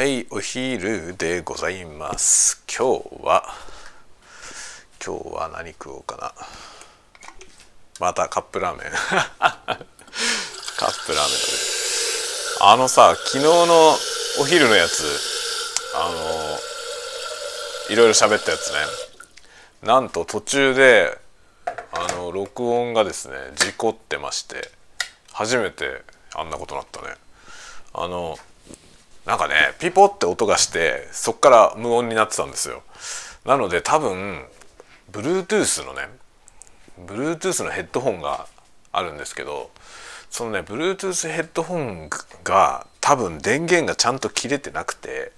はいお昼でございます。今日は今日は何食おうかな。またカップラーメン。カップラーメン。あのさ昨日のお昼のやつあのいろいろ喋ったやつね。なんと途中であの録音がですね事故ってまして初めてあんなことなったね。あのなんかねピポって音がしてそっから無音になってたんですよ。なので多分 Bluetooth のね Bluetooth のヘッドホンがあるんですけどそのね Bluetooth ヘッドホンが多分電源がちゃんと切れてなくて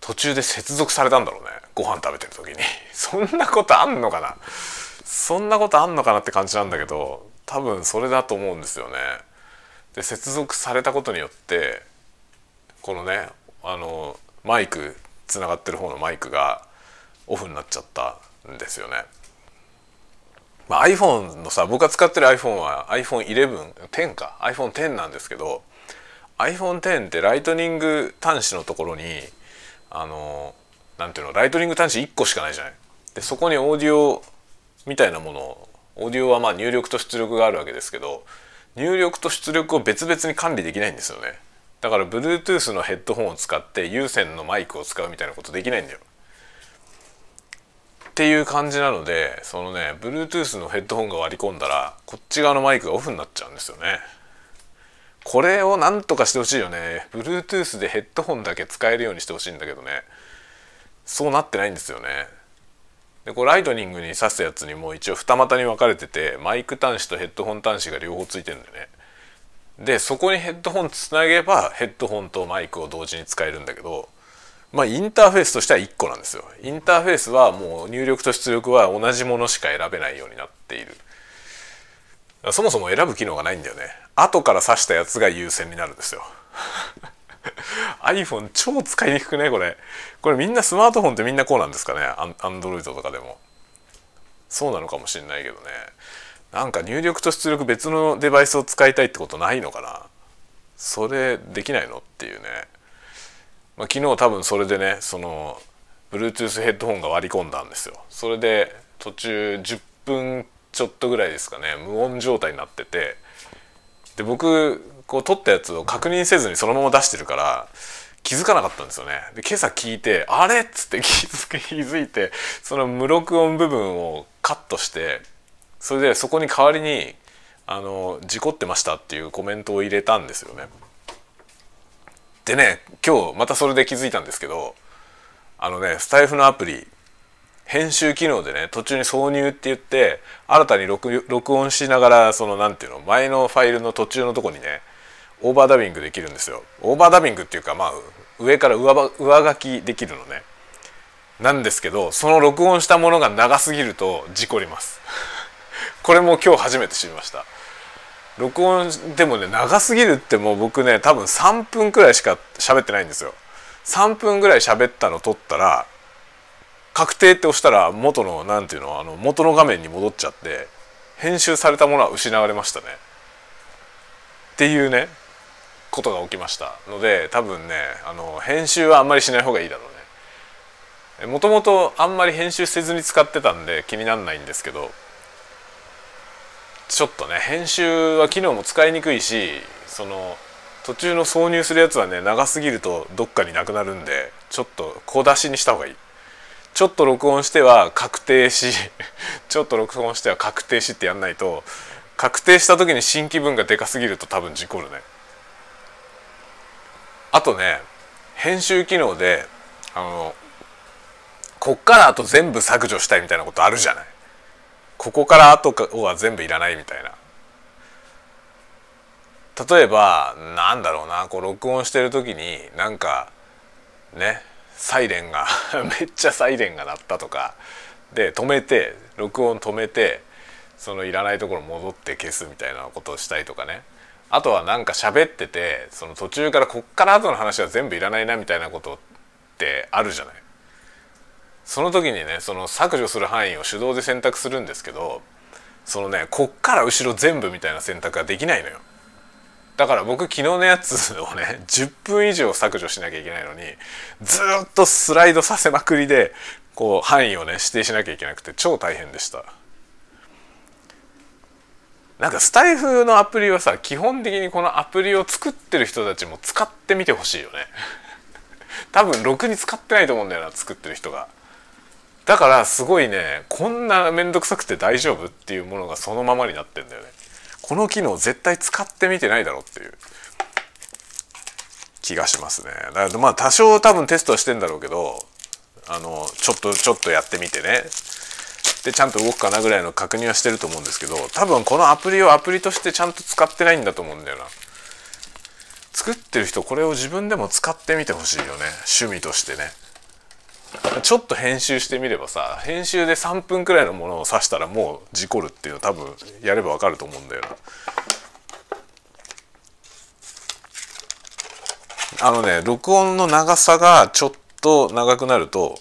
途中で接続されたんだろうねご飯食べてる時に。そんなことあんのかな？そんなことあんのかなって感じなんだけど多分それだと思うんですよね。で接続されたことによってこのねあのマイクつながってる方のマイクがオフになっちゃったんですよね。まあ、iPhone のさ僕が使ってる iPhone は iPhone1110 か iPhone10 なんですけど iPhone10 ってライトニング端子のところにあのなんていうのライトニング端子1個しかないじゃない。でそこにオーディオみたいなものをオーディオはまあ入力と出力があるわけですけど入力と出力を別々に管理できないんですよね。だから Bluetooth のヘッドホンを使って有線のマイクを使うみたいなことできないんだよ。っていう感じなのでそのね Bluetooth のヘッドホンが割り込んだらこっち側のマイクがオフになっちゃうんですよね。これをなんとかしてほしいよね。Bluetooth でヘッドホンだけ使えるようにしてほしいんだけどねそうなってないんですよね。でこうライトニングに挿すやつにも一応二股に分かれててマイク端子とヘッドホン端子が両方ついてるんでねでそこにヘッドホンつなげばヘッドホンとマイクを同時に使えるんだけどまあインターフェースとしては1個なんですよ。インターフェースはもう入力と出力は同じものしか選べないようになっている。そもそも選ぶ機能がないんだよね。後から挿したやつが優先になるんですよ。iPhone 超使いにくくね？これ。これみんなスマートフォンってみんなこうなんですかね？アンドロイドとかでも。そうなのかもしれないけどね。なんか入力と出力別のデバイスを使いたいってことないのかな？それできないのっていうね、まあ、昨日多分それでねその Bluetooth ヘッドホンが割り込んだんですよ。それで途中10分ちょっとぐらいですかね無音状態になってて。で僕こう撮ったやつを確認せずにそのまま出してるから気づかなかったんですよね。で今朝聞いて「あれ?」っつって気づいてその無録音部分をカットしてそれでそこに代わりにあの事故ってましたっていうコメントを入れたんですよね。でね今日またそれで気づいたんですけどあのねスタイフのアプリ編集機能でね途中に挿入って言って新たに録録音しながらその何ていうの前のファイルの途中のとこにねオーバーダビングできるんですよ。オーバーダビングっていうかまあ上から上上書きできるのね。なんですけどその録音したものが長すぎると事故ります。これも今日初めて知りました。録音でもね長すぎるってもう僕ね多分3分くらいしか喋ってないんですよ。3分ぐらい喋ったの撮ったら確定って押したら元の何ていうのあの元の画面に戻っちゃって編集されたものは失われましたね。っていうねことが起きました。ので多分ねあの編集はあんまりしない方がいいだろうね。もともとあんまり編集せずに使ってたんで気になんないんですけどちょっとね編集は機能も使いにくいしその途中の挿入するやつはね長すぎるとどっかになくなるんでちょっと小出しにした方がいい。ちょっと録音しては確定し ちょっと録音しては確定しってやんないと確定した時に新規分がでかすぎると多分事故るね。あとね編集機能であのこっからあと全部削除したいみたいなことあるじゃない。ここから後は全部いらないみたいな。例えばなんだろうなこう録音してる時になんかねサイレンが めっちゃサイレンが鳴ったとか。で止めて録音止めてそのいらないところ戻って消すみたいなことをしたいとかね。あとはなんか喋っててその途中からこっから後の話は全部いらないなみたいなことってあるじゃない。その時にねその削除する範囲を手動で選択するんですけどそのねこっから後ろ全部みたいな選択ができないのよ。だから僕昨日のやつをね 10分以上削除しなきゃいけないのにずっとスライドさせまくりでこう範囲をね指定しなきゃいけなくて超大変でした。なんかスタイフのアプリはさ基本的にこのアプリを作ってる人たちも使ってみてほしいよね。多分ろくに使ってないと思うんだよな作ってる人が。だからすごいねこんな面倒くさくて大丈夫っていうものがそのままになってんだよね。この機能絶対使ってみてないだろうっていう。気がしますね。だからまあ多少多分テストはしてんだろうけどあのちょっとちょっとやってみてね。でちゃんと動くかなぐらいの確認はしてると思うんですけど多分このアプリをアプリとしてちゃんと使ってないんだと思うんだよな。作ってる人これを自分でも使ってみてほしいよね。趣味としてね。ちょっと編集してみればさ編集で3分くらいのものを指したらもう事故るっていうの多分やればわかると思うんだよな。あのね録音の長さがちょっと長くなると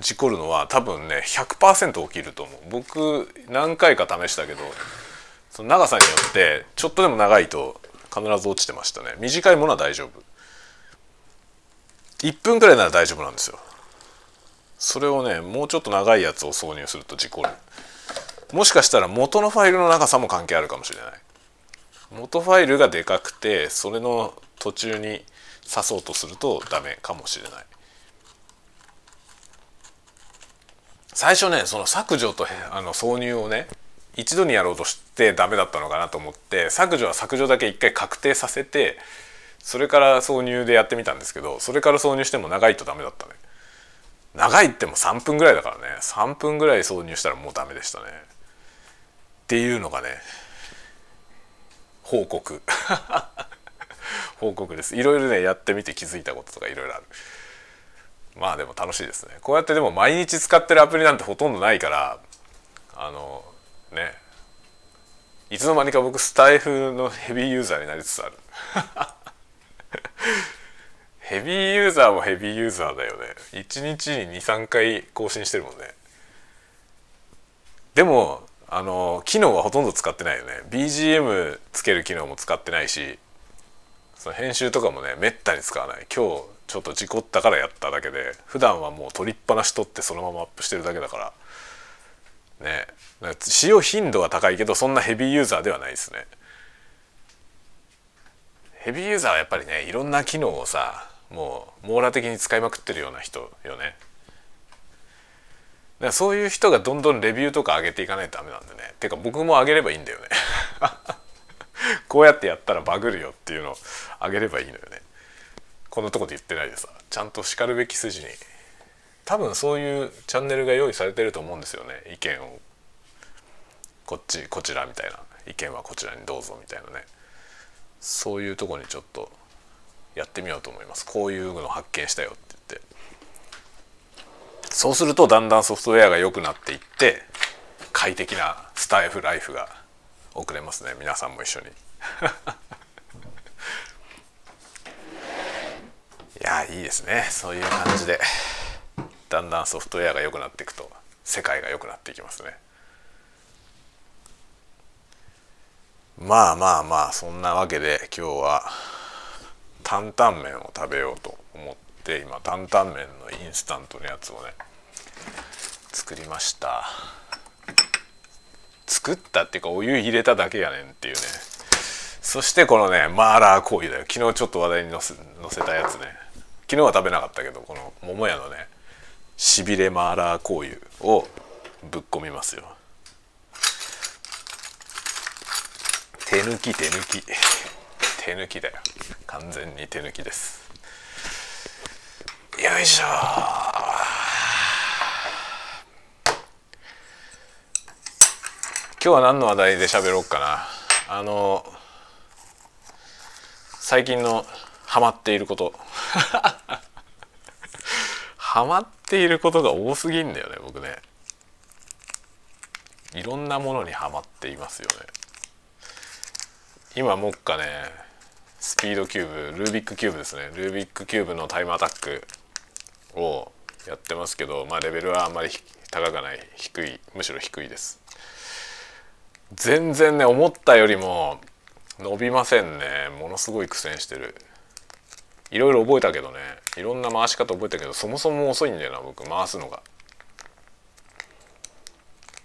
事故るのは多分ね100%起きると思う。僕何回か試したけどその長さによってちょっとでも長いと必ず落ちてましたね。短いものは大丈夫。1分くらいなら大丈夫なんですよ。それをねもうちょっと長いやつを挿入すると事故る。もしかしたら元のファイルの長さも関係あるかもしれない。元ファイルがでかくてそれの途中に刺そうとするとダメかもしれない。最初ねその削除とあの挿入をね一度にやろうとしてダメだったのかなと思って削除は削除だけ一回確定させてそれから挿入でやってみたんですけどそれから挿入しても長いとダメだったね。長いっても3分ぐらいだからね。3分ぐらい挿入したらもうダメでしたね。っていうのがね報告。報告です。いろいろねやってみて気づいたこととかいろいろある。まあでも楽しいですね。こうやってでも毎日使ってるアプリなんてほとんどないからあのね。いつの間にか僕スタイフのヘビーユーザーになりつつある。ヘビーユーザーもヘビーユーザーだよね。1日に23回更新してるもんね。でもあの機能はほとんど使ってないよね。BGM つける機能も使ってないしその編集とかもねめったに使わない。今日ちょっと事故ったからやっただけで普段はもう取りっぱなし取ってそのままアップしてるだけだから。ね。使用頻度は高いけどそんなヘビーユーザーではないですね。ヘビーユーザーはやっぱりねいろんな機能をさもう網羅的に使いまくってるような人よね。だからそういう人がどんどんレビューとか上げていかないとダメなんでね。てか僕も上げればいいんだよね。こうやってやったらバグるよっていうのを上げればいいのよね。こんなとこで言ってないでさ。ちゃんとしかるべき筋に。多分そういうチャンネルが用意されてると思うんですよね。意見を。こっちこちらみたいな。意見はこちらにどうぞみたいなね。そういうとこにちょっとやってみようと思います。こういうの発見したよって言って。そうするとだんだんソフトウェアが良くなっていって快適なスタイフライフが送れますね。皆さんも一緒に。いやいいですね。そういう感じでだんだんソフトウェアが良くなっていくと世界が良くなっていきますね。まあまあまあそんなわけで今日は担々麺を食べようと思って今担々麺のインスタントのやつをね作りました。作ったっていうかお湯入れただけやねんっていうね。そしてこのねマーラー香油だよ。昨日ちょっと話題に載せ載せたやつね。昨日は食べなかったけどこの桃屋のねしびれマーラー香油をぶっ込みますよ。手抜き手抜き。手抜きだよ。完全に手抜きです。よいしょ。今日は何の話題で喋ろうかな。あの最近のハマっていること。ハマっていることが多すぎんだよね僕ね。いろんなものにハマっていますよね。今もっかねスピードキューブルービックキューブですね。ルービックキューブのタイムアタックをやってますけどまあレベルはあんまり高くない低いむしろ低いです。全然ね思ったよりも伸びませんね。ものすごい苦戦してる。いろいろ覚えたけどね。いろんな回し方覚えたけどそもそも遅いんだよな僕回すのが。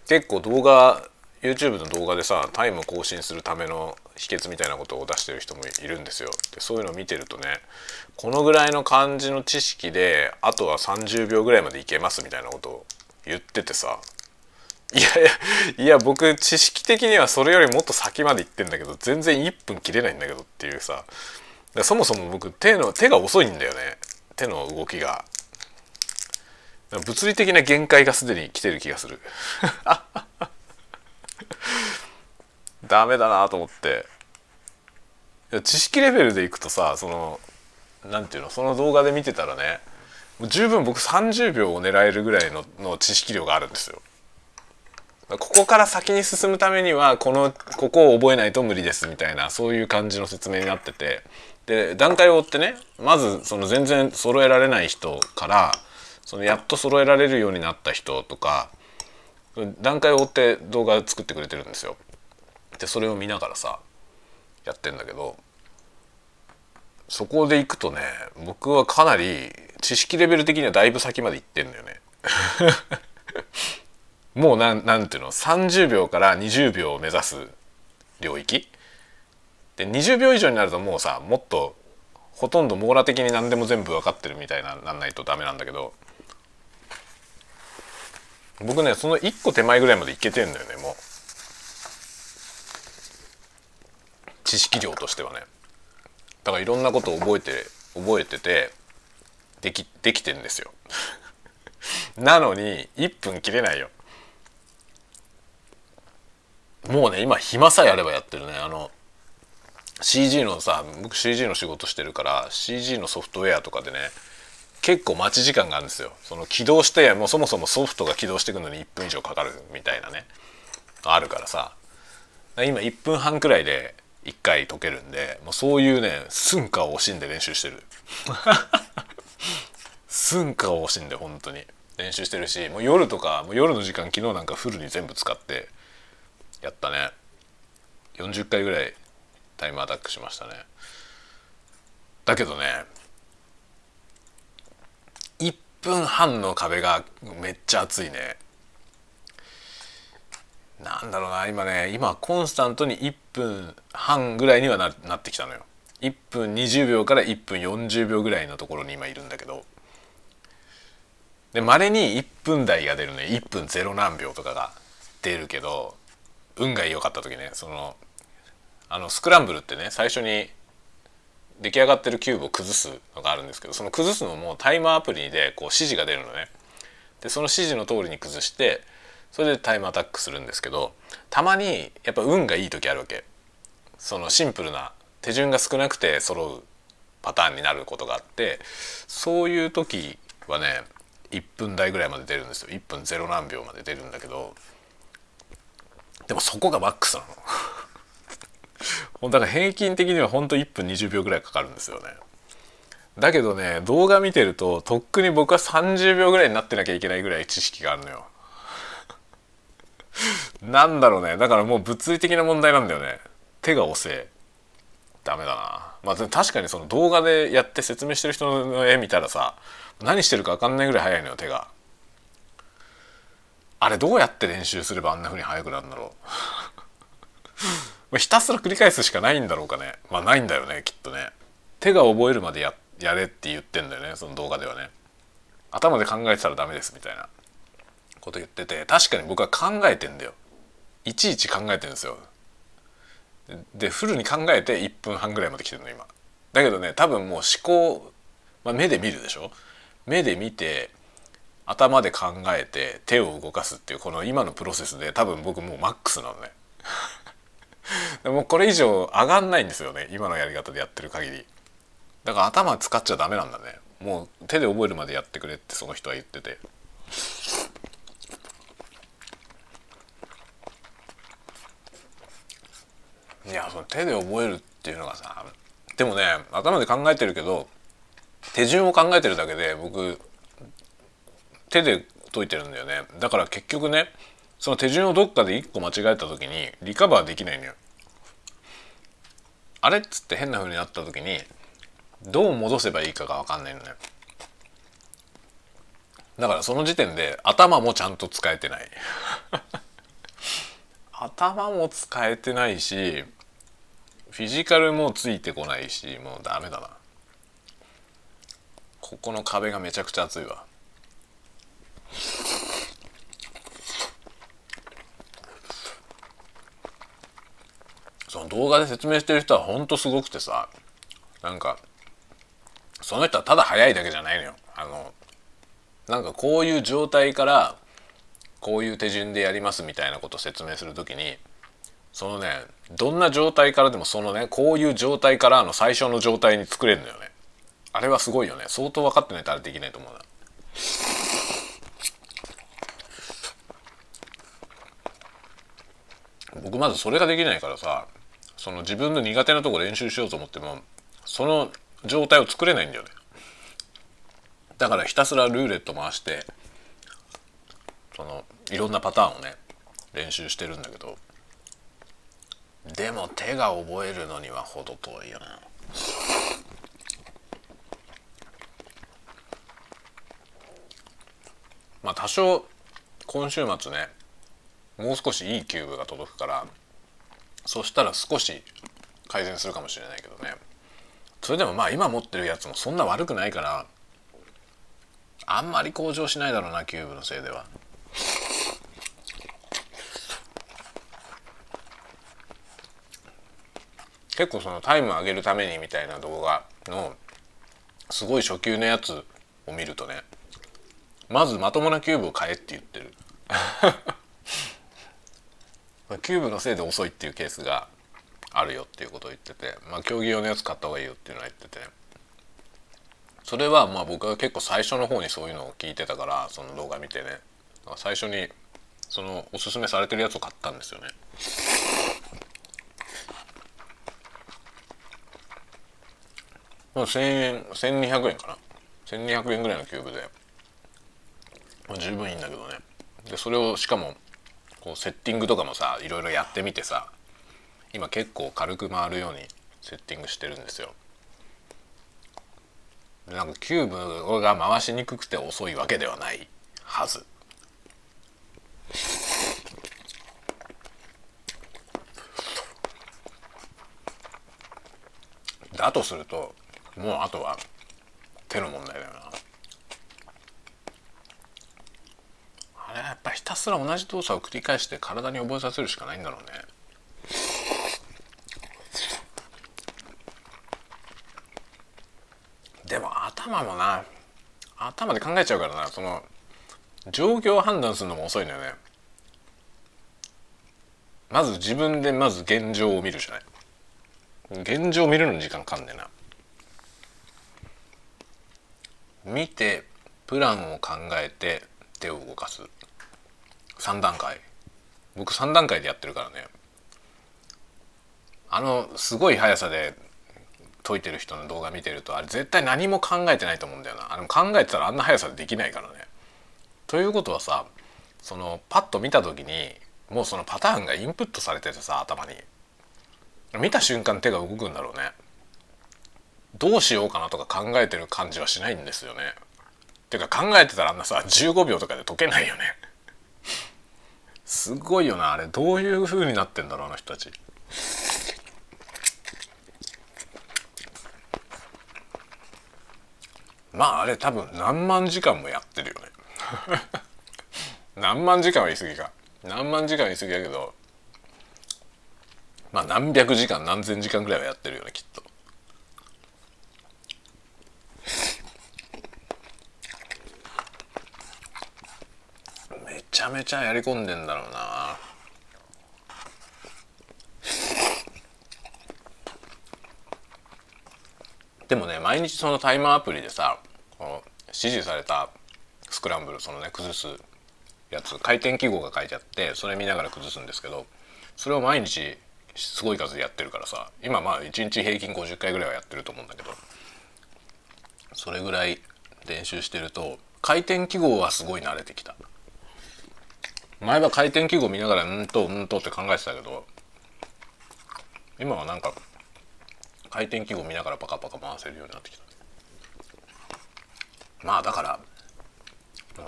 結構動画 YouTube の動画でさタイム更新するための秘訣みたいなことを出してる人もいるんですよ。でそういうのを見てるとねこのぐらいの感じの知識であとは30秒ぐらいまでいけますみたいなことを言っててさ。いやいやいや僕知識的にはそれよりもっと先まで行ってんだけど全然1分切れないんだけどっていうさ。そもそも僕手の手が遅いんだよね。手の動きが。物理的な限界がすでに来てる気がする。ダメだなと思って知識レベルでいくとさその何ていうのその動画で見てたらね十分僕30秒を狙えるぐらいのの知識量があるんですよ。ここから先に進むためにはこのここを覚えないと無理ですみたいなそういう感じの説明になっててで段階を追ってねまずその全然揃えられない人からそのやっと揃えられるようになった人とか段階を追って動画作ってくれてるんですよ。でそれを見ながらさやってんだけどそこでいくとね僕はかなり知識レベル的にはだいぶ先まで行ってんのよね。もうなんなんていうの30秒から20秒を目指す領域。で20秒以上になるともうさもっとほとんど網羅的に何でも全部分かってるみたいななんないとダメなんだけど。僕ねその1個手前ぐらいまでいけてんだよねもう。知識量としてはね。だからいろんなことを覚えて覚えててできできてんですよ。なのに1分切れないよ。もうね今暇さえあればやってるね。あの CG のさ僕 CG の仕事してるから CG のソフトウェアとかでね結構待ち時間があるんですよ。その起動してもうそもそもソフトが起動していくのに1分以上かかるみたいなね。あるからさ。今1分半くらいで1回解けるんでもうそういうね寸暇を惜しんで練習してる。寸暇を惜しんで本当に。練習してるしもう夜とかもう夜の時間昨日なんかフルに全部使ってやったね。40回ぐらいタイムアタックしましたね。だけどね1分半の壁がめっちゃ熱いね。なんだろうな今ね今コンスタントに1分半ぐらいにはななってきたのよ。1分20秒から1分40秒ぐらいのところに今いるんだけど。で稀に1分台が出るね。1分0何秒とかが出るけど運が良かった時ねそのあのスクランブルってね最初に出来上がってるキューブを崩すのがあるんですけどその崩すのもタイマーアプリでこう指示が出るのね。でその指示の通りに崩してそれでタイムアタックするんですけどたまにやっぱ運がいい時あるわけ。そのシンプルな手順が少なくて揃うパターンになることがあってそういう時はね1分台ぐらいまで出るんですよ。1分0何秒まで出るんだけどでもそこがマックスなの。だから平均的にはほんと1分20秒ぐらいかかるんですよね。だけどね動画見てるととっくに僕は30秒ぐらいになってなきゃいけないぐらい知識があるのよ。なんだろうね。だからもう物理的な問題なんだよね。手が遅えダメだな。まあ確かにその動画でやって説明してる人の絵見たらさ何してるか分かんないぐらい速いのよ手が。あれどうやって練習すればあんな風に速くなるんだろう。ひたすら繰り返すしかないんだろうかね。まあないんだよねきっとね。手が覚えるまでややれって言ってんだよねその動画ではね。頭で考えてたらダメですみたいな。こと言ってて確かに僕は考えてんだよ。いちいち考えてんですよ。でフルに考えて1分半ぐらいまで来てるの今。だけどね多分もう思考、まあ、目で見るでしょ？目で見て頭で考えて手を動かすっていうこの今のプロセスで多分僕もうマックスなのね。でもこれ以上上がんないんですよね今のやり方でやってる限り。だから頭使っちゃダメなんだね。もう手で覚えるまでやってくれってその人は言ってて。いやその手で覚えるっていうのがさでもね頭で考えてるけど手順を考えてるだけで僕手で解いてるんだよね。だから結局ねその手順をどっかで1個間違えた時にリカバーできないのよ。あれっつって変な風になった時にどう戻せばいいかが分かんないのね。だからその時点で頭もちゃんと使えてない。頭も使えてないしフィジカルもついてこないしもうダメだな。ここの壁がめちゃくちゃ熱いわ。その動画で説明してる人はほんとすごくてさなんかその人はただ速いだけじゃないのよ。あのなんかこういう状態からこういう手順でやりますみたいなことを説明する時にそのねどんな状態からでもそのねこういう状態からの最初の状態に作れるのよね。あれはすごいよね。相当分かってないとあれできないと思うな。僕まずそれができないからさその自分の苦手なとこ練習しようと思ってもその状態を作れないんだよね。だからひたすらルーレット回してそのいろんなパターンをね練習してるんだけどでも手が覚えるのには程遠いよなまあ多少今週末ねもう少しいいキューブが届くからそしたら少し改善するかもしれないけどねそれでもまあ今持ってるやつもそんな悪くないからあんまり向上しないだろうなキューブのせいでは。結構そのタイム上げるためにみたいな動画のすごい初級のやつを見るとねまずまともなキューブを買えって言ってる。キューブのせいで遅いっていうケースがあるよっていうことを言っててまあ競技用のやつ買った方がいいよっていうのは言ってて。それはまあ僕は結構最初の方にそういうのを聞いてたからその動画見てね。最初にそのおすすめされてるやつを買ったんですよね。1,000円1200円かな。1200円ぐらいのキューブで、十分いいんだけどね。でそれをしかもこうセッティングとかもさいろいろやってみてさ今結構軽く回るようにセッティングしてるんですよ。なんかキューブが回しにくくて遅いわけではないはず。だとするともうあとは手の問題だよな。あれやっぱひたすら同じ動作を繰り返して体に覚えさせるしかないんだろうね。でも頭もな頭で考えちゃうからなその状況を判断するのも遅いのよねまず自分でまず現状を見るじゃない現状を見るのに時間かかんねえな見てプランを考えて手を動かす。3段階。僕3段階でやってるからね。あのすごい速さで解いてる人の動画見てるとあれ絶対何も考えてないと思うんだよな。あの考えてたらあんな速さでできないからね。ということはさそのパッと見た時にもうそのパターンがインプットされててさ頭に。見た瞬間手が動くんだろうね。どうしようかなとか考えてる感じはしないんですよね。っていうか考えてたらあんなさ15秒とかで解けないよね。すごいよなあれ。どういう風になってんだろうあの人たち。まああれ多分何万時間もやってるよね。何万時間は言い過ぎか。何万時間は言い過ぎだけどまあ何百時間何千時間ぐらいはやってるよねきっとめちゃめちゃやり込んでんだろうな。でもね毎日そのタイマーアプリでさこの指示されたスクランブルそのね崩すやつ回転記号が書いてあってそれ見ながら崩すんですけどそれを毎日すごい数でやってるからさ今まあ1日平均50回ぐらいはやってると思うんだけどそれぐらい練習してると回転記号はすごい慣れてきた。前は回転記号見ながらうんとうんとって考えてたけど今はなんか回転器具見ながらパカパカ回せるようになってきた。まあだから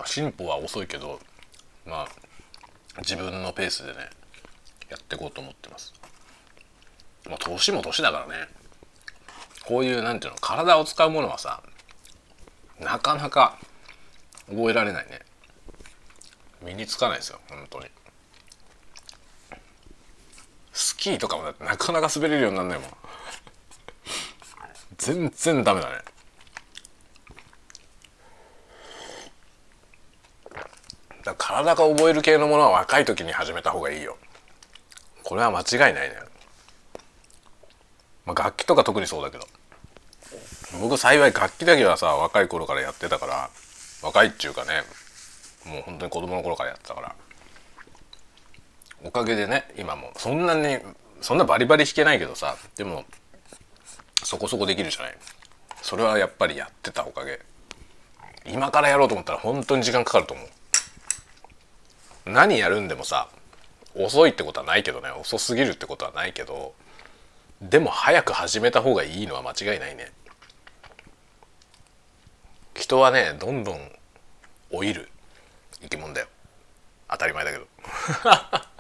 進歩は遅いけどまあ自分のペースでねやっていこうと思ってます。まあ年も年だからね。こういうなんていうの体を使うものはさなかなか覚えられないね。身につかないですよ本当に。スキーとかもだってなかなか滑れるようになんないもん。全然ダメだね。だ体が覚える系のものは若い時に始めた方がいいよ。これは間違いないね、まあ、楽器とか特にそうだけど。僕幸い楽器だけはさ若い頃からやってたから若いっていうかねもう本当に子供の頃からやってたから。おかげでね今もそんなにそんなバリバリ弾けないけどさでもそこそこできるじゃない。それはやっぱりやってたおかげ。今からやろうと思ったら本当に時間かかると思う。何やるんでもさ遅いってことはないけどね。遅すぎるってことはないけどでも早く始めた方がいいのは間違いないね。人はねどんどん老いる。生き物だよ。当たり前だけど。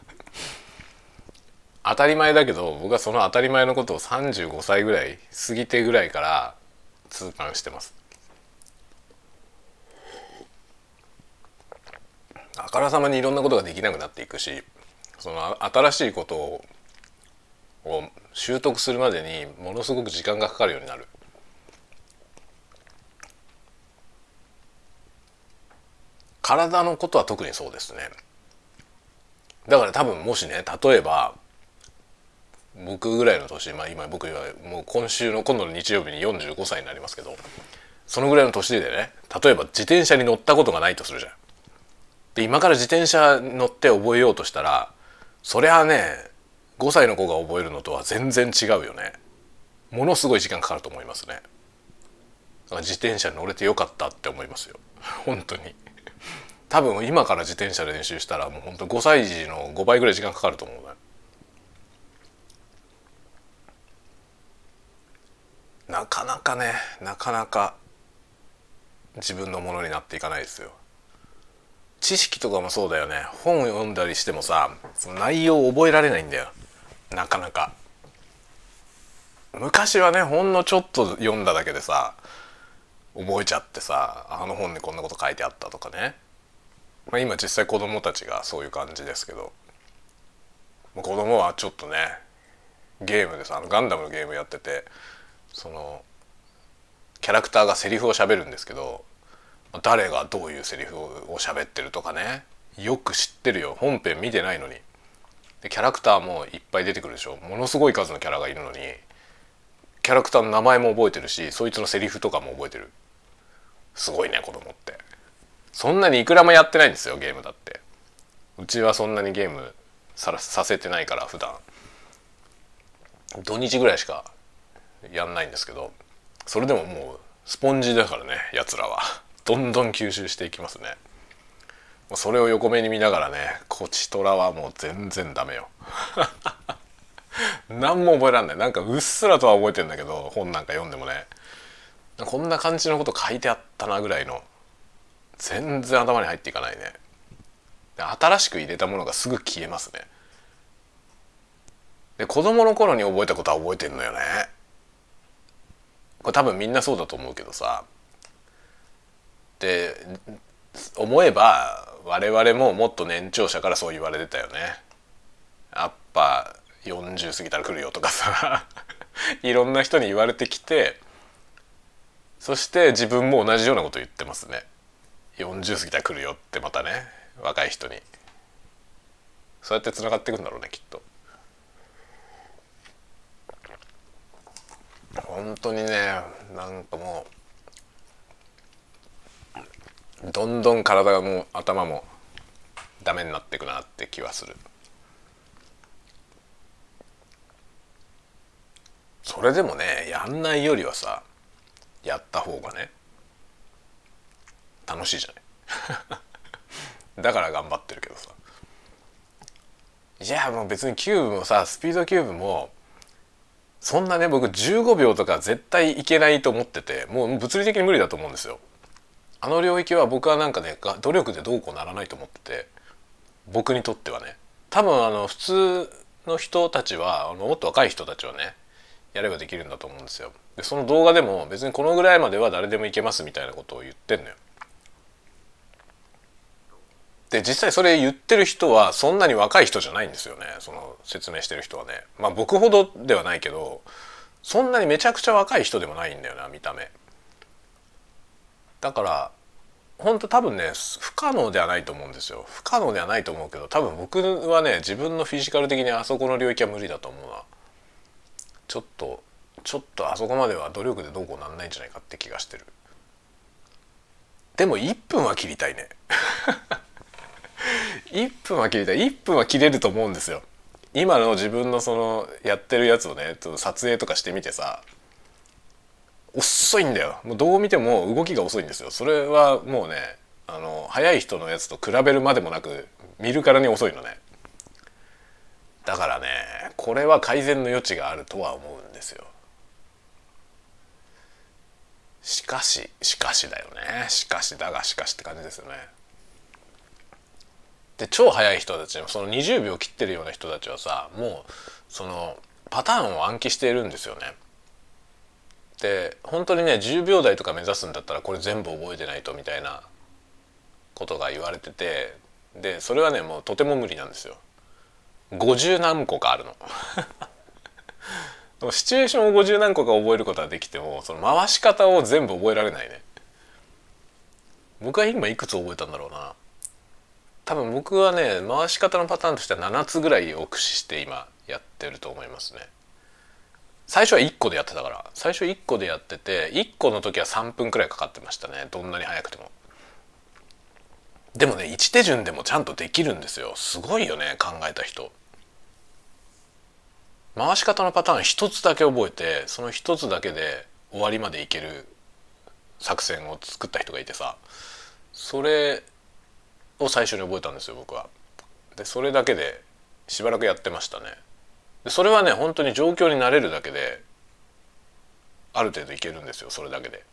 当たり前だけど僕はその当たり前のことを35歳ぐらい過ぎてぐらいから痛感してます。あからさまにいろんなことができなくなっていくしその新しいことをを習得するまでにものすごく時間がかかるようになる。体のことは特にそうですねだから多分もしね例えば僕ぐらいの年、まあ、今僕はもう今週の今度の日曜日に45歳になりますけどそのぐらいの年でね例えば自転車に乗ったことがないとするじゃん。で今から自転車乗って覚えようとしたらそりゃあね5歳の子が覚えるのとは全然違うよね。ものすごい時間かかると思いますね。自転車に乗れてよかったって思いますよ。本当に。多分今から自転車で練習したらもう本当5歳児の5倍ぐらい時間かかると思うね。なかなかねなかなか自分のものになっていかないですよ。知識とかもそうだよね本を読んだりしてもさその内容を覚えられないんだよなかなか。昔はねほんのちょっと読んだだけでさ覚えちゃってさあの本にこんなこと書いてあったとかね、まあ、今実際子供たちがそういう感じですけど。子供はちょっとねゲームでさあのガンダムのゲームやっててそのキャラクターがセリフを喋るんですけど誰がどういうセリフを喋ってるとかねよく知ってるよ。本編見てないのに。でキャラクターもいっぱい出てくるでしょ。ものすごい数のキャラがいるのにキャラクターの名前も覚えてるしそいつのセリフとかも覚えてる。すごいね子供って。そんなにいくらもやってないんですよゲームだって。うちはそんなにゲームささせてないから普段。土日ぐらいしかやんないんですけどそれでももうスポンジだからねやつらは。どんどん吸収していきますね。それを横目に見ながらねこちとらはもう全然ダメよ。何も覚えらんない。なんかうっすらとは覚えてんだけど本なんか読んでもね。こんな感じのこと書いてあったなぐらいの全然頭に入っていかないね。新しく入れたものがすぐ消えますね。で子供の頃に覚えたことは覚えてんのよね。これ多分みんなそうだと思うけどさ。で思えば我々ももっと年長者からそう言われてたよね。やっぱ40過ぎたら来るよとかさ。いろんな人に言われてきてそして自分も同じようなこと言ってますね。40過ぎたら来るよってまたね若い人に。そうやってつながっていくんだろうねきっと。本当にねなんかもうどんどん体がもう頭もダメになっていくなって気はする。それでもねやんないよりはさやった方がね楽しいじゃない。だから頑張ってるけどさ。いやもう別にキューブもさスピードキューブもそんなね僕15秒とか絶対いけないと思っててもう物理的に無理だと思うんですよ。あの領域は僕はなんかね努力でどうこうならないと思ってて僕にとってはね。多分あの普通の人たちはあのもっと若い人たちはねやればできるんだと思うんですよ。でその動画でも別にこのぐらいまでは誰でもいけますみたいなことを言ってんのよ。で実際それ言ってる人はそんなに若い人じゃないんですよね。その説明してる人はね。まあ僕ほどではないけどそんなにめちゃくちゃ若い人でもないんだよな見た目。だから本当多分ね不可能ではないと思うんですよ。不可能ではないと思うけど多分僕はね自分のフィジカル的にあそこの領域は無理だと思うな。ちょっとちょっとあそこまでは努力でどうこうなんないんじゃないかって気がしてる。でも1分は切りたいね。1分は切りたい。1分は切れると思うんですよ。今の自分のそのやってるやつをね撮影とかしてみてさ遅いんだよ。もうどう見ても動きが遅いんですよ。それはもうねあの速い人のやつと比べるまでもなく見るからに遅いのね。だからねこれは改善の余地があるとは思うんですよ。しかししかしだよね。しかしだがしかしって感じですよね。で超速い人たちその20秒切ってるような人たちはさもうそのパターンを暗記しているんですよねで本当にね10秒台とか目指すんだったらこれ全部覚えてないとみたいなことが言われててでそれはねもうとても無理なんですよ。50何個かあるの。シチュエーションを50何個か覚えることはできてもその回し方を全部覚えられないね。僕は今いくつ覚えたんだろうな。多分僕はね回し方のパターンとしては7つぐらいを駆使して今やってると思いますね。最初は1個でやってたから。最初1個でやってて1個の時は3分くらいかかってましたね。どんなに早くても。でもね1手順でもちゃんとできるんですよ。すごいよね考えた人。回し方のパターン1つだけ覚えてその1つだけで終わりまでいける作戦を作った人がいてさ。それを最初に覚えたんですよ僕は。でそれだけでしばらくやってましたね。でそれはね本当に状況に慣れるだけである程度いけるんですよそれだけで。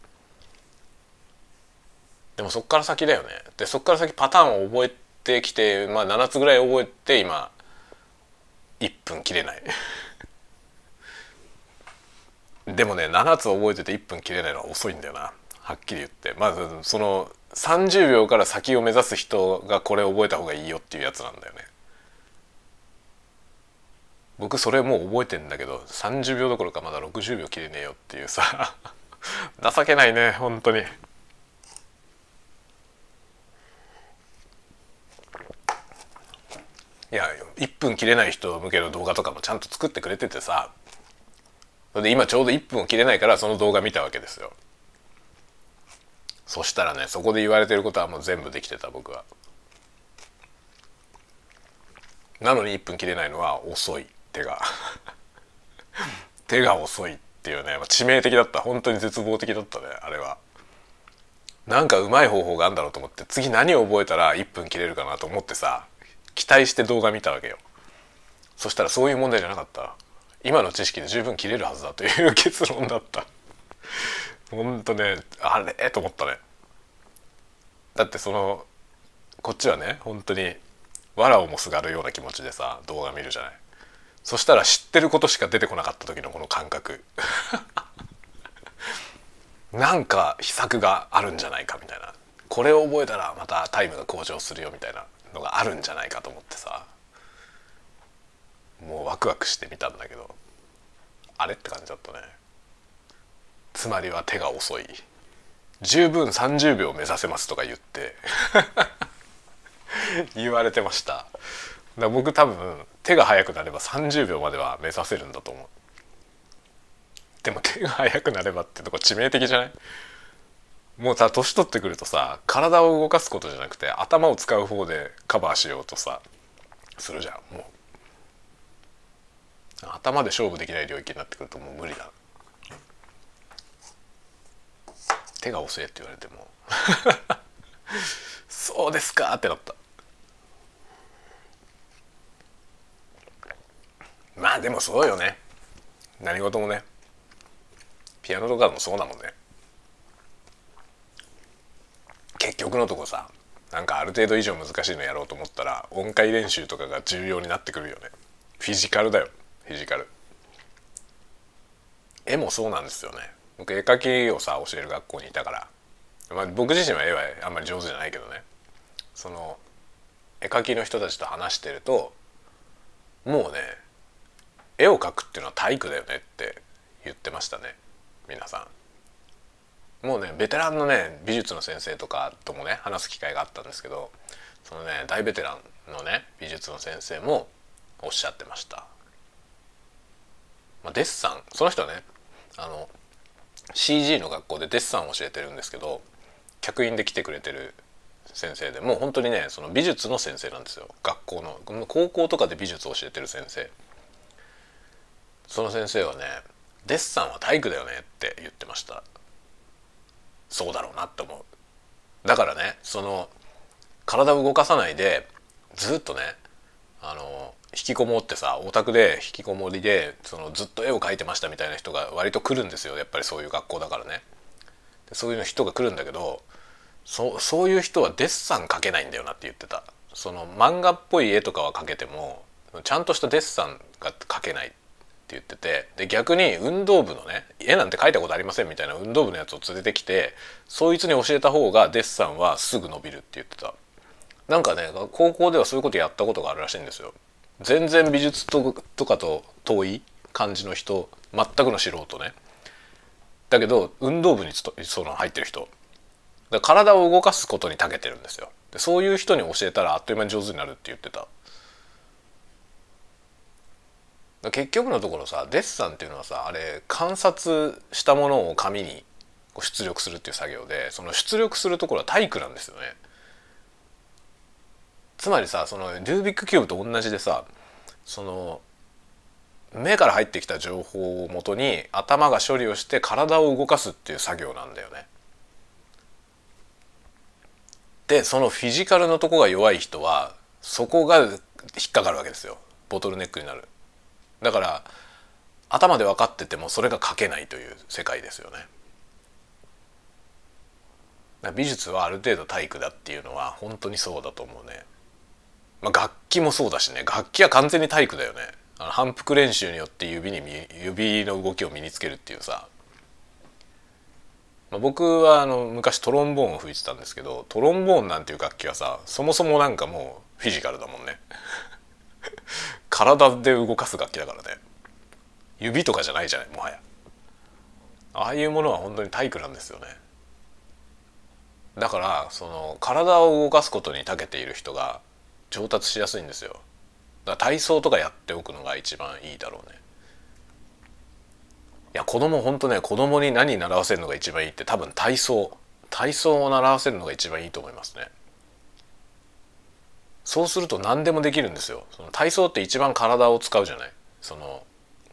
でもそっから先だよね。でそっから先パターンを覚えてきてまあ7つぐらい覚えて今1分切れない。でもね7つ覚えてて1分切れないのは遅いんだよな。はっきり言って。まずその30秒から先を目指す人がこれ覚えた方がいいよっていうやつなんだよね。僕それもう覚えてんだけど30秒どころかまだ60秒切れねえよっていうさ。情けないね本当に。いや1分切れない人向けの動画とかもちゃんと作ってくれててさ。で今ちょうど1分を切れないからその動画見たわけですよ。そしたらねそこで言われてることはもう全部できてた僕は。なのに1分切れないのは遅い手が。手が遅いっていうね致命的だった。本当に絶望的だったねあれは。なんかうまい方法があるんだろうと思って次何を覚えたら1分切れるかなと思ってさ期待して動画見たわけよ。そしたらそういう問題じゃなかった。今の知識で十分切れるはずだという結論だった。ほんとねあれ？と思ったね。だってそのこっちはね本当に藁をもすがるような気持ちでさ動画見るじゃない。そしたら知ってることしか出てこなかった時のこの感覚。なんか秘策があるんじゃないかみたいな。これを覚えたらまたタイムが向上するよみたいなのがあるんじゃないかと思ってさ。もうワクワクしてみたんだけど。あれ？って感じだったね。つまりは手が遅い。十分30秒目指せますとか言って。言われてました。だ僕多分手が速くなれば30秒までは目指せるんだと思う。でも手が速くなればってとこ致命的じゃない？もうさ年取ってくるとさ体を動かすことじゃなくて頭を使う方でカバーしようとさするじゃんもう。頭で勝負できない領域になってくるともう無理だ。手が遅いって言われても。そうですかってなった。まあでもそうよね。何事もね。ピアノとかもそうだもんね。結局のとこさなんかある程度以上難しいのやろうと思ったら音階練習とかが重要になってくるよね。フィジカルだよフィジカル。絵もそうなんですよね。僕絵描きをさ教える学校にいたから、まあ、僕自身は絵はあんまり上手じゃないけどね。その絵描きの人たちと話してるともうね絵を描くっていうのは体育だよねって言ってましたね。皆さん。もうねベテランのね美術の先生とかともね話す機会があったんですけどそのね大ベテランのね美術の先生もおっしゃってました、まあ、デッサンその人はねあの CG の学校でデッサンを教えてるんですけど客員で来てくれてる先生でもう本当にねその美術の先生なんですよ。学校の。高校とかで美術を教えてる先生。その先生はねデッサンは体育だよねって言ってました。そうだろうなって思う。だからねその体を動かさないでずっとねあの引きこもってさオタクで引きこもりでそのずっと絵を描いてましたみたいな人が割と来るんですよ。やっぱりそういう学校だからね。そういう人が来るんだけどそそういう人はデッサン描けないんだよなって言ってた。その漫画っぽい絵とかは描けてもちゃんとしたデッサンが描けないって言っててで逆に運動部のね絵なんて描いたことありませんみたいな運動部のやつを連れてきてそいつに教えた方がデッサンはすぐ伸びるって言ってた。なんかね高校ではそういうことやったことがあるらしいんですよ。全然美術ととかと遠い感じの人全くの素人ね。だけど運動部にその入ってる人。体を動かすことに長けてるんですよ。でそういう人に教えたらあっという間に上手になるって言ってた。結局のところさデッサンっていうのはさあれ観察したものを紙に出力するっていう作業でその出力するところは体育なんですよね。つまりさそのルービックキューブと同じでさその目から入ってきた情報をもとに頭が処理をして体を動かすっていう作業なんだよね。でそのフィジカルのとこが弱い人はそこが引っかかるわけですよボトルネックになる。だから頭で分かっててもそれが書けないという世界ですよね。美術はある程度体育だっていうのは本当にそうだと思うね。まあ、楽器もそうだしね。楽器は完全に体育だよね。あの反復練習によって指に指の動きを身につけるっていうさ、まあ、僕はあの昔トロンボーンを吹いてたんですけどトロンボーンなんていう楽器はさそもそもなんかもうフィジカルだもんね。体で動かす楽器だからね。指とかじゃないじゃないもはや。ああいうものは本当に体育なんですよね。だからその体を動かすことに長けている人が上達しやすいんですよ。だから体操とかやっておくのが一番いいだろうね。いや子供本当ね子供に何習わせるのが一番いいって多分体操。体操を習わせるのが一番いいと思いますね。そうすると何でもできるんですよ。その体操って一番体を使うじゃない。その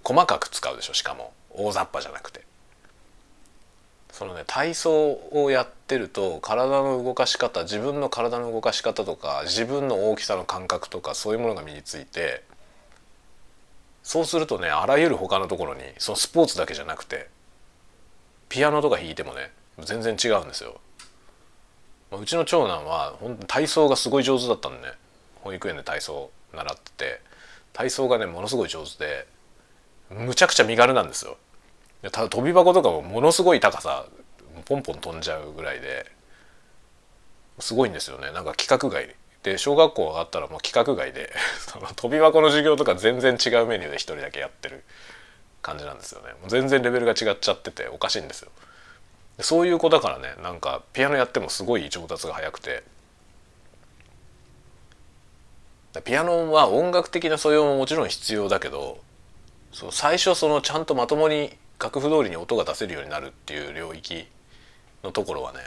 細かく使うでしょしかも。大雑把じゃなくて。そのね体操をやってると体の動かし方自分の体の動かし方とか自分の大きさの感覚とかそういうものが身についてそうするとねあらゆる他のところにそのスポーツだけじゃなくてピアノとか弾いてもね全然違うんですよ。うちの長男は本当体操がすごい上手だったんでね保育園で体操習ってて体操がねものすごい上手でむちゃくちゃ身軽なんですよ。ただ飛び箱とかもものすごい高さポンポン飛んじゃうぐらいですごいんですよね。なんか規格外。で小学校上がったらもう規格外でその 飛び箱の授業とか全然違うメニューで一人だけやってる感じなんですよね。もう全然レベルが違っちゃってておかしいんですよ。そういう子だからねなんかピアノやってもすごい上達が早くて。ピアノは音楽的な素養ももちろん必要だけどそう最初そのちゃんとまともに楽譜通りに音が出せるようになるっていう領域のところはね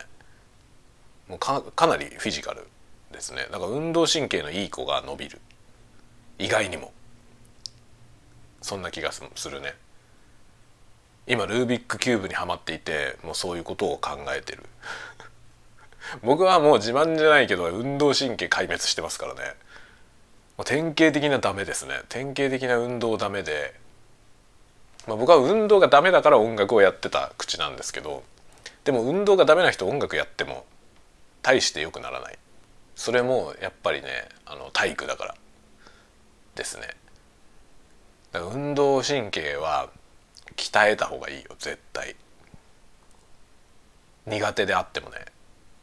もうかかなりフィジカルですね。だから運動神経のいい子が伸びる。意外にも。そんな気がするね。今ルービックキューブにはまっていてもうそういうことを考えてる。僕はもう自慢じゃないけど運動神経壊滅してますからね。典型的なダメですね。典型的な運動ダメでまあ、僕は運動がダメだから音楽をやってた口なんですけどでも運動がダメな人音楽やっても大して良くならない。それもやっぱりねあの体育だから。ですね。だから運動神経は鍛えた方がいいよ絶対。苦手であってもね。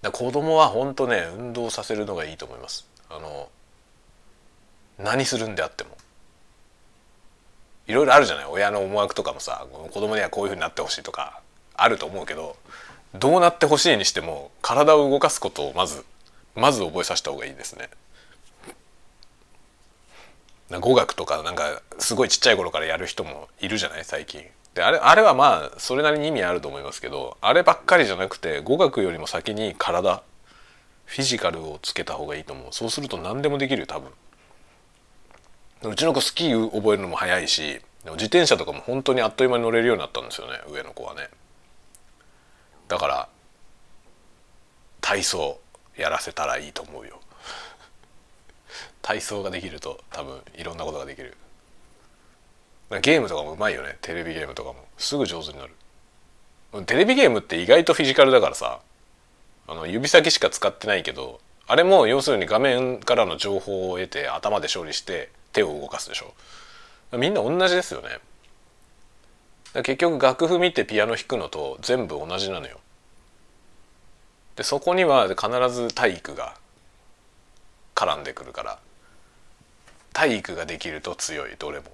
だ子供は本当ね運動させるのがいいと思います。あの何するんであっても。いろいろあるじゃない？親の思惑とかもさ子供にはこういうふうになってほしいとかあると思うけどどうなってほしいにしても体を動かすことをまずまず覚えさせた方がいいですね。語学とかなんかすごいちっちゃい頃からやる人もいるじゃない？最近。であれあれはまあそれなりに意味あると思いますけどあればっかりじゃなくて語学よりも先に体フィジカルをつけた方がいいと思うそうすると何でもできるよ多分うちの子スキー覚えるのも早いし自転車とかも本当にあっという間に乗れるようになったんですよね上の子はね。だから体操やらせたらいいと思うよ。体操ができると多分いろんなことができる。ゲームとかもうまいよね。テレビゲームとかも。すぐ上手になる。テレビゲームって意外とフィジカルだからさあの指先しか使ってないけどあれも要するに画面からの情報を得て頭で処理して手を動かすでしょ。みんな同じですよね。結局楽譜見てピアノ弾くのと全部同じなのよ。でそこには必ず体育が絡んでくるから。体育ができると強い。どれも。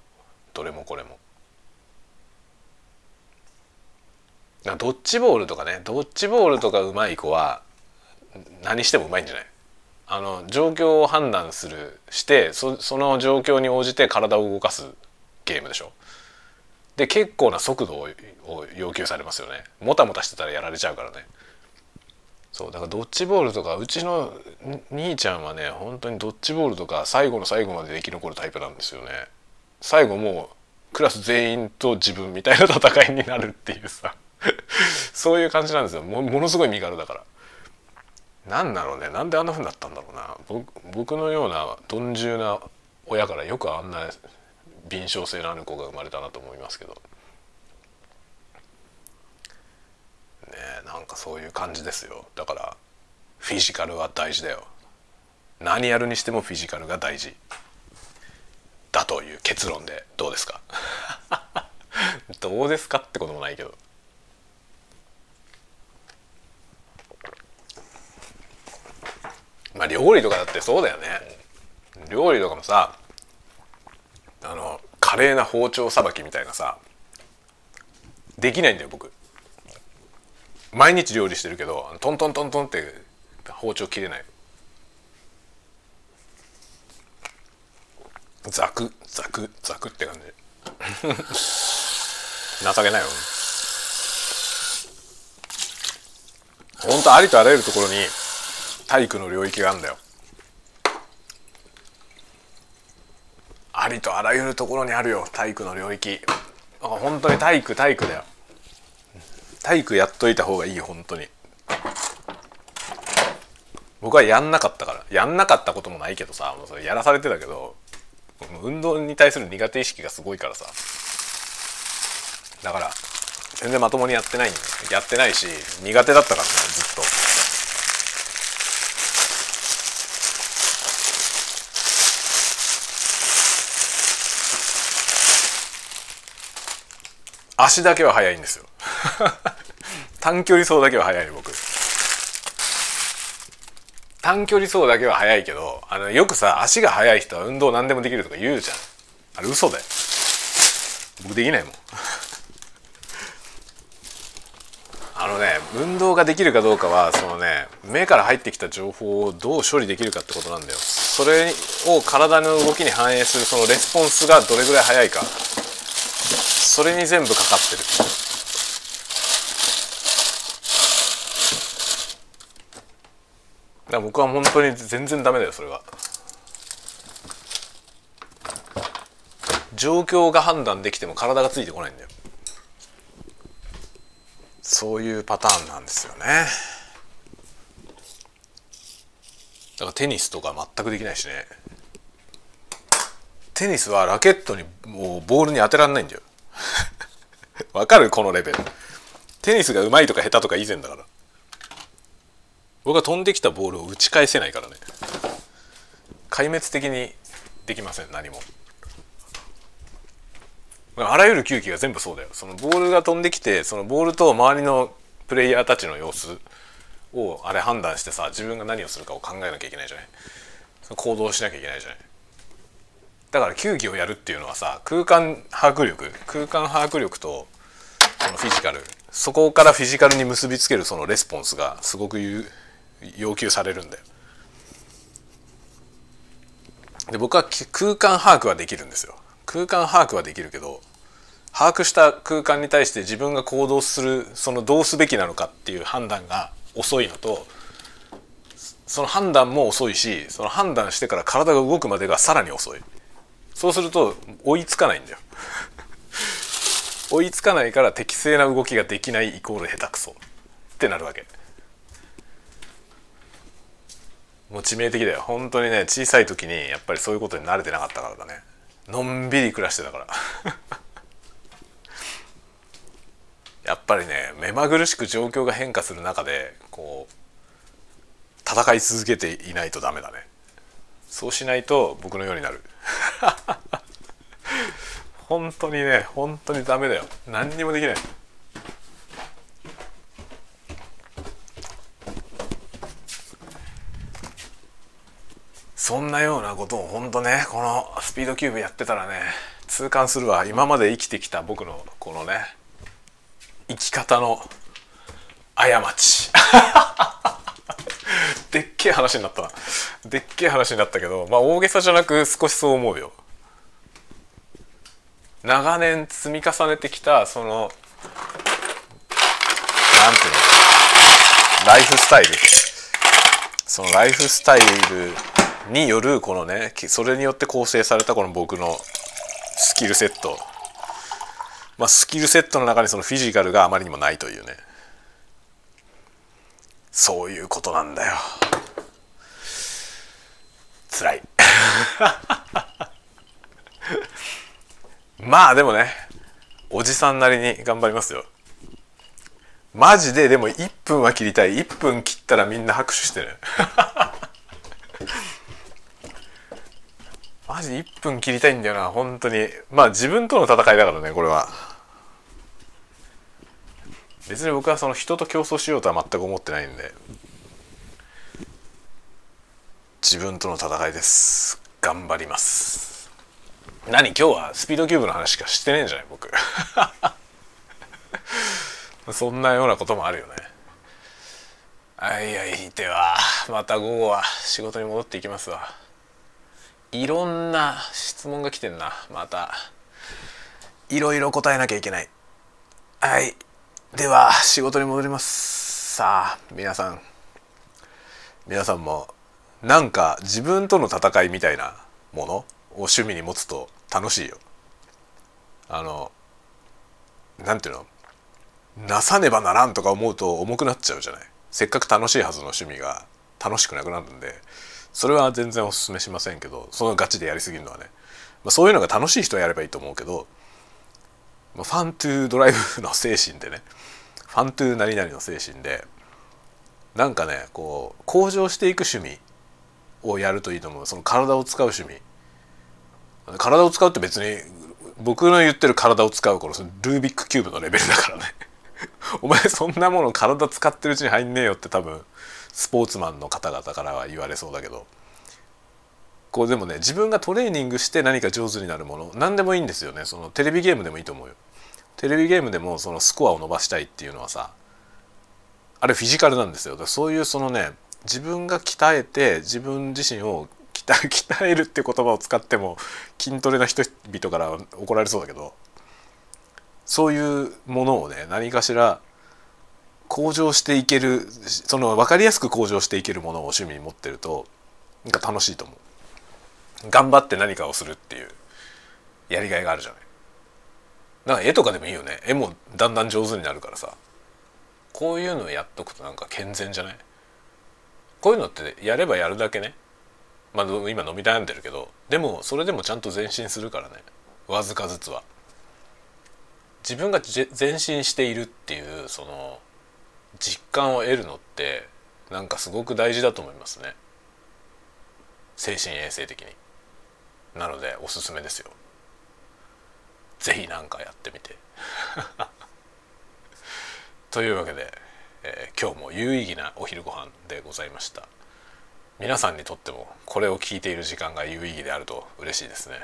どれもこれも。ドッジボールとかねドッジボールとかうまい子は何してもうまいんじゃない？あの状況を判断するしてその状況に応じて体を動かすゲームでしょ。で結構な速度を要求されますよね。もたもたしてたらやられちゃうからね。そうだからドッジボールとかうちの兄ちゃんはね本当にドッジボールとか最後の最後まで生き残るタイプなんですよね。最後もうクラス全員と自分みたいな戦いになるっていうさ。そういう感じなんですよ。ものすごい身軽だから。何だろうね。なんであんなふうになったんだろうな。僕のような鈍重な親からよくあんな敏捷性のある子が生まれたなと思いますけど。ねなんかそういう感じですよ。だからフィジカルは大事だよ。何やるにしてもフィジカルが大事。だという結論でどうですか？どうですか？ってこともないけど。まあ料理とかだってそうだよね。料理とかもさあの華麗な包丁さばきみたいなさできないんだよ僕。毎日料理してるけどトントントントンって包丁切れない。ザクザクザクって感じ。情けないよ。ほんとありとあらゆるところに体育の領域があるんだよ。ありとあらゆるところにあるよ体育の領域。本当に体育体育だよ。体育やっといた方がいい本当に。僕はやんなかったから。やんなかったこともないけどさもうそれやらされてたけど運動に対する苦手意識がすごいからさ。だから全然まともにやってないやってないし苦手だったからねずっと。足だけは速いんですよ。短距離走だけは速い僕。短距離走だけは速いけどあのよくさ足が速い人は運動何でもできるとか言うじゃん。あれ嘘だよ。僕できないもん。あのね運動ができるかどうかはそのね目から入ってきた情報をどう処理できるかってことなんだよ。それを体の動きに反映するそのレスポンスがどれぐらい速いか。それに全部かかってる。だ僕は本当に全然ダメだよそれは。状況が判断できても体がついてこないんだよ。そういうパターンなんですよね。だからテニスとか全くできないしね。テニスはラケットにもうボールに当てられないんだよ。わかる？このレベル。テニスが上手いとか下手とか以前だから。僕は飛んできたボールを打ち返せないからね。壊滅的にできません何も。あらゆる球技が全部そうだよ。そのボールが飛んできてそのボールと周りのプレイヤーたちの様子をあれ判断してさ自分が何をするかを考えなきゃいけないじゃない。行動しなきゃいけないじゃない。だから球技をやるっていうのはさ空間把握力空間把握力とそのフィジカルそこからフィジカルに結びつけるそのレスポンスがすごく要求されるんだよ。で僕は空間把握はできるんですよ。空間把握はできるけど把握した空間に対して自分が行動するそのどうすべきなのかっていう判断が遅いのとその判断も遅いしその判断してから体が動くまでがさらに遅い。そうすると追いつかないんだよ。追いつかないから適正な動きができないイコール下手くそってなるわけ。もう致命的だよ。本当にね小さい時にやっぱりそういうことに慣れてなかったからだね。のんびり暮らしてたから。やっぱりね目まぐるしく状況が変化する中でこう戦い続けていないとダメだね。そうしないと僕のようになる。本当にね本当にダメだよ。何にもできない。そんなようなことを本当ねこのスピードキューブやってたらね痛感するわ。今まで生きてきた僕のこのね生き方の過ち。でっけえ話になったな。でっけえ話になったけどまあ大げさじゃなく少しそう思うよ。長年積み重ねてきたそのなんていうの？ライフスタイル。そのライフスタイルによるこのねそれによって構成されたこの僕のスキルセット。まあスキルセットの中にそのフィジカルがあまりにもないというね。そういうことなんだよ。辛い。まあでもねおじさんなりに頑張りますよ。マジででも1分は切りたい。1分切ったらみんな拍手してる。マジ1分切りたいんだよな本当に。まあ自分との戦いだからねこれは。別に僕はその人と競争しようとは全く思ってないんで自分との戦いです。頑張ります。何？今日はスピードキューブの話しかしてねえんじゃない？僕。そんなようなこともあるよね。はいはいでは。また午後は仕事に戻っていきますわ。いろんな質問が来てんな。また。いろいろ答えなきゃいけない。はい。では仕事に戻ります。さあ皆さん。皆さんもなんか自分との戦いみたいなものを趣味に持つと楽しいよ。あのなんていうの？なさねばならんとか思うと重くなっちゃうじゃない？せっかく楽しいはずの趣味が楽しくなくなるんでそれは全然おすすめしませんけどそのガチでやりすぎるのはね、まあ、そういうのが楽しい人はやればいいと思うけど、まあ、ファントゥードライブの精神でねファントゥー何々の精神でなんかねこう向上していく趣味をやるといいと思う。その体を使う趣味。体を使うって別に僕の言ってる体を使う頃そのルービックキューブのレベルだからね。お前そんなもの体使ってるうちに入んねえよって多分スポーツマンの方々からは言われそうだけど。こうでもね自分がトレーニングして何か上手になるもの何でもいいんですよね。そのテレビゲームでもいいと思うよ。テレビゲームでもそのスコアを伸ばしたいっていうのはさあれフィジカルなんですよ。だからそういうそのね自分が鍛えて自分自身を 鍛えるって言葉を使っても筋トレな人々から怒られそうだけどそういうものをね何かしら向上していけるその分かりやすく向上していけるものを趣味に持ってるとなんか楽しいと思う。頑張って何かをするっていうやりがいがあるじゃない。なんか絵とかでもいいよね。絵もだんだん上手になるからさ。こういうのやっとくとなんか健全じゃない？こういうのってやればやるだけね。まあ今伸び悩んでるけど。でもそれでもちゃんと前進するからね。わずかずつは。自分が前進しているっていうその実感を得るのってなんかすごく大事だと思いますね。精神衛生的に。なのでおすすめですよ。ぜひ何かやってみて。というわけで、えー、今日も有意義なお昼ご飯でございました。皆さんにとってもこれを聞いている時間が有意義であると嬉しいですね。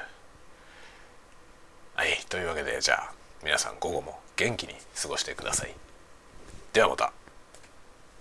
はいというわけでじゃあ皆さん午後も元気に過ごしてください。ではまた。